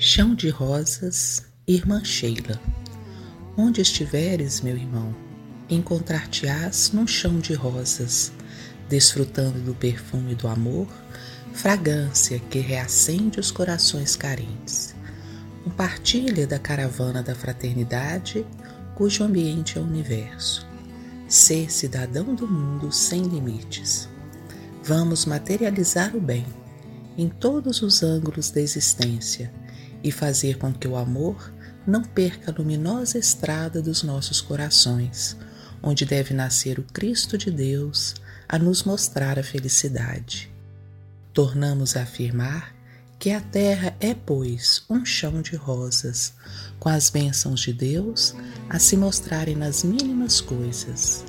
Chão de rosas, irmã Sheila. Onde estiveres, meu irmão, encontrar-te-ás num chão de rosas, desfrutando do perfume do amor, fragrância que reacende os corações carentes. Compartilha da caravana da fraternidade, cujo ambiente é o universo. Ser cidadão do mundo sem limites. Vamos materializar o bem em todos os ângulos da existência e fazer com que o amor não perca a luminosa estrada dos nossos corações, onde deve nascer o Cristo de Deus a nos mostrar a felicidade. Tornamos a afirmar que a terra é, pois, um chão de rosas, com as bênçãos de Deus a se mostrarem nas mínimas coisas,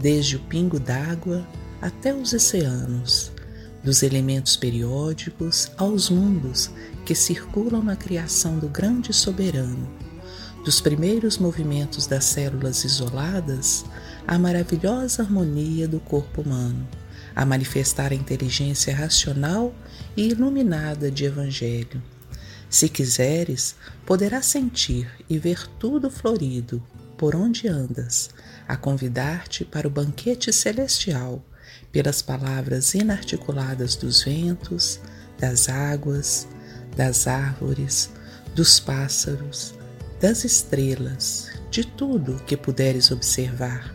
desde o pingo d'água até os oceanos, dos elementos periódicos aos mundos que circulam na criação do grande soberano, dos primeiros movimentos das células isoladas à maravilhosa harmonia do corpo humano, a manifestar a inteligência racional e iluminada de Evangelho. Se quiseres, poderás sentir e ver tudo florido por onde andas, a convidar-te para o banquete celestial, pelas palavras inarticuladas dos ventos, das águas, das árvores, dos pássaros, das estrelas, de tudo que puderes observar,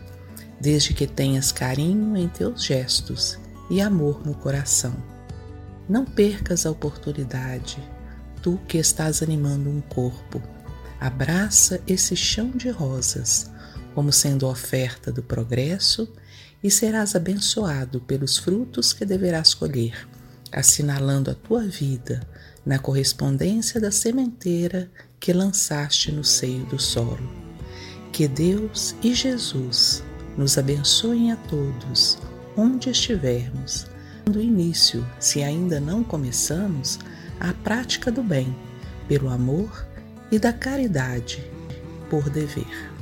desde que tenhas carinho em teus gestos e amor no coração. Não percas a oportunidade, tu que estás animando um corpo. Abraça esse chão de rosas, como sendo oferta do progresso, e serás abençoado pelos frutos que deverás colher, assinalando a tua vida na correspondência da sementeira que lançaste no seio do solo. Que Deus e Jesus nos abençoem a todos, onde estivermos, dando início, se ainda não começamos, à prática do bem, pelo amor e da caridade, por dever.